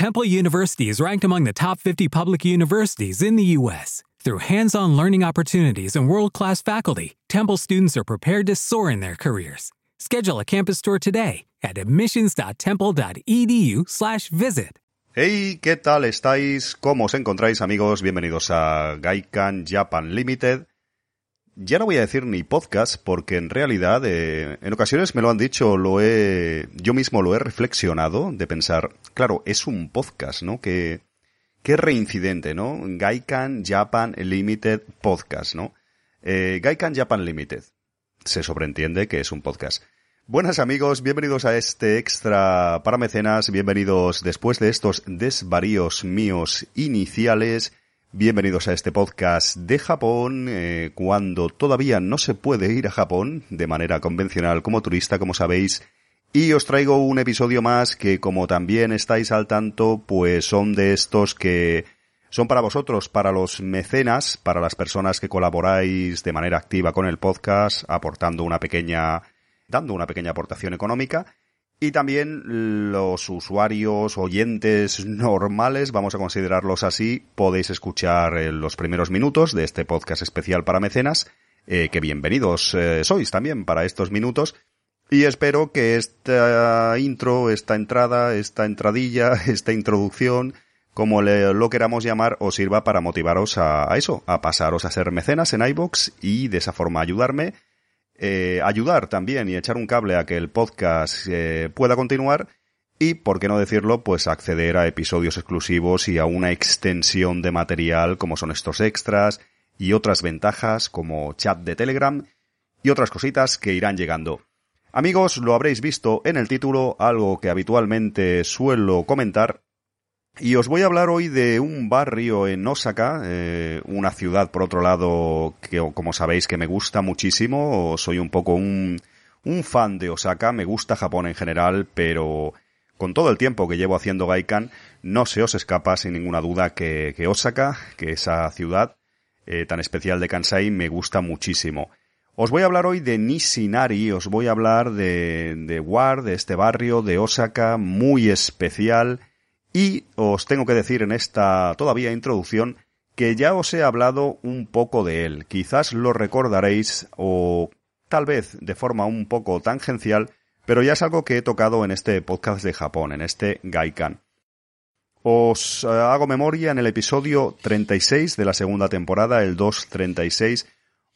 Temple University is ranked among the top 50 public universities in the U.S. Through hands on learning opportunities and world class faculty, Temple students are prepared to soar in their careers. Schedule a campus tour today at admissions.temple.edu/slash visit. Hey, ¿qué tal estáis? ¿Cómo os encontráis, amigos? Bienvenidos a Gaikan Japan Limited. Ya no voy a decir ni podcast, porque en realidad eh, en ocasiones me lo han dicho, lo he, yo mismo lo he reflexionado de pensar, claro, es un podcast, ¿no? Que, qué reincidente, ¿no? Gaikan Japan Limited Podcast, ¿no? Eh, Gaikan Japan Limited. Se sobreentiende que es un podcast. Buenas amigos, bienvenidos a este extra para mecenas, bienvenidos después de estos desvaríos míos iniciales Bienvenidos a este podcast de Japón, eh, cuando todavía no se puede ir a Japón de manera convencional como turista, como sabéis. Y os traigo un episodio más que, como también estáis al tanto, pues son de estos que son para vosotros, para los mecenas, para las personas que colaboráis de manera activa con el podcast, aportando una pequeña, dando una pequeña aportación económica. Y también los usuarios, oyentes normales, vamos a considerarlos así, podéis escuchar eh, los primeros minutos de este podcast especial para mecenas, eh, que bienvenidos eh, sois también para estos minutos. Y espero que esta intro, esta entrada, esta entradilla, esta introducción, como lo queramos llamar, os sirva para motivaros a, a eso, a pasaros a ser mecenas en iBox y de esa forma ayudarme eh, ayudar también y echar un cable a que el podcast eh, pueda continuar y, por qué no decirlo, pues acceder a episodios exclusivos y a una extensión de material como son estos extras y otras ventajas como chat de Telegram y otras cositas que irán llegando. Amigos, lo habréis visto en el título, algo que habitualmente suelo comentar y os voy a hablar hoy de un barrio en Osaka, eh, una ciudad por otro lado que como sabéis que me gusta muchísimo, soy un poco un, fan de Osaka, me gusta Japón en general, pero con todo el tiempo que llevo haciendo Gaikan, no se os escapa sin ninguna duda que, que Osaka, que esa ciudad eh, tan especial de Kansai, me gusta muchísimo. Os voy a hablar hoy de Nishinari, os voy a hablar de, de War, de este barrio de Osaka muy especial, y os tengo que decir en esta todavía introducción que ya os he hablado un poco de él. Quizás lo recordaréis o tal vez de forma un poco tangencial, pero ya es algo que he tocado en este podcast de Japón, en este Gaikan. Os eh, hago memoria en el episodio 36 de la segunda temporada, el 236,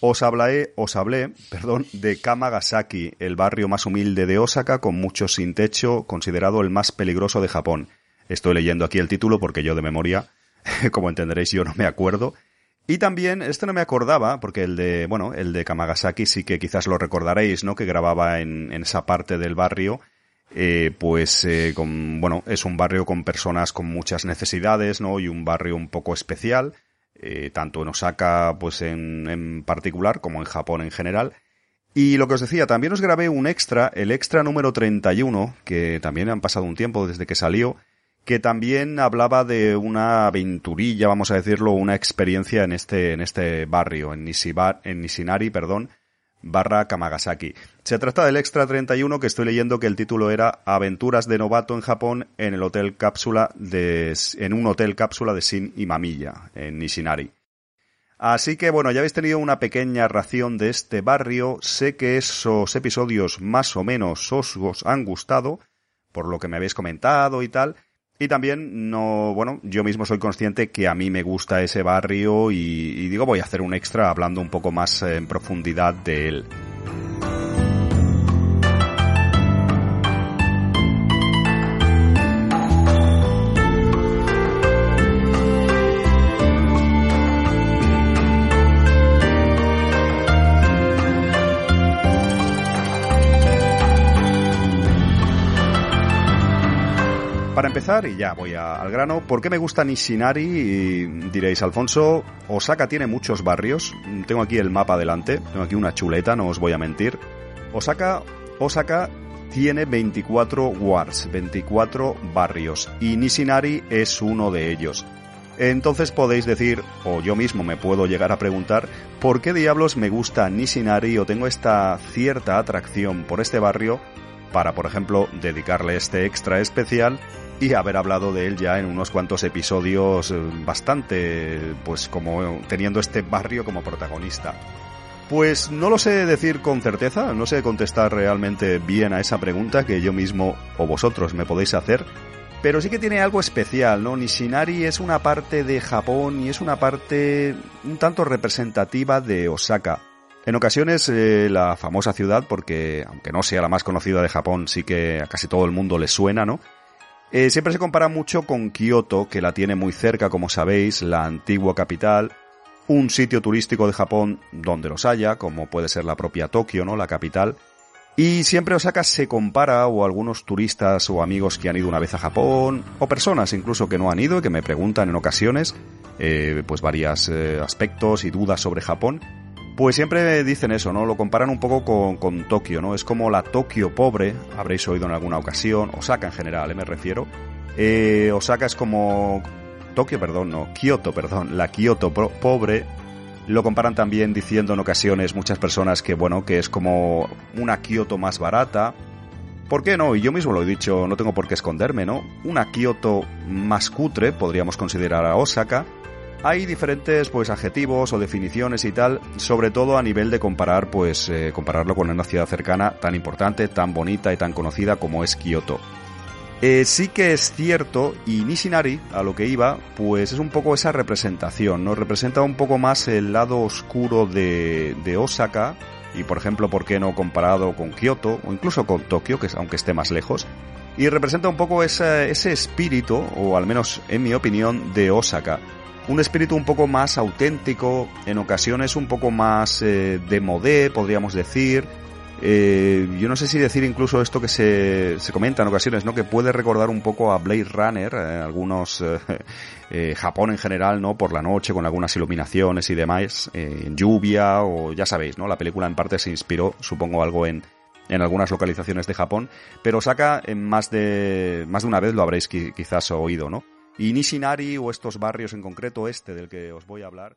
os hablé, os hablé, perdón, de Kamagasaki, el barrio más humilde de Osaka con mucho sin techo, considerado el más peligroso de Japón. Estoy leyendo aquí el título porque yo de memoria, como entenderéis, yo no me acuerdo. Y también, este no me acordaba, porque el de, bueno, el de Kamagasaki sí que quizás lo recordaréis, ¿no? Que grababa en, esa parte del barrio. Eh, pues, eh, bueno, es un barrio con personas con muchas necesidades, ¿no? Y un barrio un poco especial, eh, tanto en Osaka, pues en, en particular, como en Japón en general. Y lo que os decía, también os grabé un extra, el extra número 31, que también han pasado un tiempo desde que salió, que también hablaba de una aventurilla, vamos a decirlo, una experiencia en este, en este barrio, en, Nishinari, perdón, barra Kamagasaki. Se trata del Extra 31 que estoy leyendo que el título era Aventuras de novato en Japón en el hotel cápsula de, en un hotel cápsula de Shin y Mamilla, en Nishinari. Así que bueno, ya habéis tenido una pequeña ración de este barrio. Sé que esos episodios más o menos os han gustado, por lo que me habéis comentado y tal. Y también no, bueno, yo mismo soy consciente que a mí me gusta ese barrio y, y digo voy a hacer un extra hablando un poco más en profundidad de él. Para empezar, y ya voy al grano, ¿por qué me gusta Nishinari? Y diréis, Alfonso, Osaka tiene muchos barrios. Tengo aquí el mapa delante, tengo aquí una chuleta, no os voy a mentir. Osaka, Osaka tiene 24 wards, 24 barrios, y Nishinari es uno de ellos. Entonces podéis decir, o yo mismo me puedo llegar a preguntar, ¿por qué diablos me gusta Nishinari o tengo esta cierta atracción por este barrio para, por ejemplo, dedicarle este extra especial y haber hablado de él ya en unos cuantos episodios eh, bastante, pues como teniendo este barrio como protagonista. Pues no lo sé decir con certeza, no sé contestar realmente bien a esa pregunta que yo mismo o vosotros me podéis hacer, pero sí que tiene algo especial, ¿no? Nishinari es una parte de Japón y es una parte un tanto representativa de Osaka. En ocasiones eh, la famosa ciudad, porque aunque no sea la más conocida de Japón, sí que a casi todo el mundo le suena, ¿no? Eh, siempre se compara mucho con Kioto, que la tiene muy cerca, como sabéis, la antigua capital, un sitio turístico de Japón donde los haya, como puede ser la propia Tokio, ¿no? La capital. Y siempre Osaka se compara, o algunos turistas o amigos que han ido una vez a Japón, o personas incluso que no han ido y que me preguntan en ocasiones, eh, pues varios aspectos y dudas sobre Japón, pues siempre dicen eso, ¿no? Lo comparan un poco con, con Tokio, ¿no? Es como la Tokio pobre, habréis oído en alguna ocasión, Osaka en general, ¿eh? me refiero. Eh, Osaka es como Tokio, perdón, no, Kioto, perdón, la Kioto pobre. Lo comparan también diciendo en ocasiones muchas personas que, bueno, que es como una Kioto más barata. ¿Por qué no? Y yo mismo lo he dicho, no tengo por qué esconderme, ¿no? Una Kioto más cutre, podríamos considerar a Osaka, hay diferentes pues adjetivos o definiciones y tal, sobre todo a nivel de comparar pues eh, compararlo con una ciudad cercana tan importante, tan bonita y tan conocida como es Kioto. Eh, sí que es cierto, y Nishinari, a lo que iba, pues es un poco esa representación, ¿no? Representa un poco más el lado oscuro de, Osaka, y por ejemplo, ¿por qué no comparado con Kioto, o incluso con Tokio, que es, aunque esté más lejos? Y representa un poco ese espíritu, o al menos en mi opinión, de Osaka un espíritu un poco más auténtico, en ocasiones un poco más eh, de modé, podríamos decir. Eh, yo no sé si decir incluso esto que se, se, comenta en ocasiones, ¿no? Que puede recordar un poco a Blade Runner, eh, algunos, Japón en general, ¿no? Por la noche, con algunas iluminaciones y demás, en lluvia, o ya sabéis, ¿no? La película en parte se inspiró, supongo, algo en, en algunas localizaciones de Japón, pero saca en más de, más de una vez lo habréis quizás oído, ¿no? Y Nishinari o estos barrios en concreto, este del que os voy a hablar.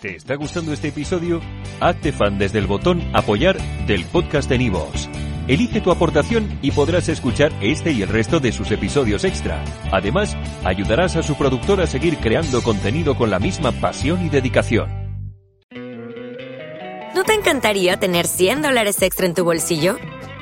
¿Te está gustando este episodio? Hazte fan desde el botón Apoyar del podcast de Nivos. Elige tu aportación y podrás escuchar este y el resto de sus episodios extra. Además, ayudarás a su productor a seguir creando contenido con la misma pasión y dedicación. ¿No te encantaría tener 100 dólares extra en tu bolsillo?